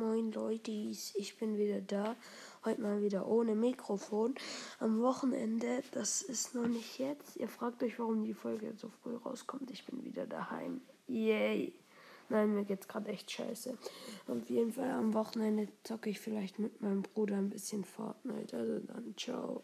Moin Leute, ich bin wieder da. Heute mal wieder ohne Mikrofon. Am Wochenende, das ist noch nicht jetzt. Ihr fragt euch, warum die Folge jetzt so früh rauskommt. Ich bin wieder daheim. Yay. Nein, mir geht's gerade echt scheiße. Auf jeden Fall am Wochenende zocke ich vielleicht mit meinem Bruder ein bisschen Fortnite. Also dann, ciao.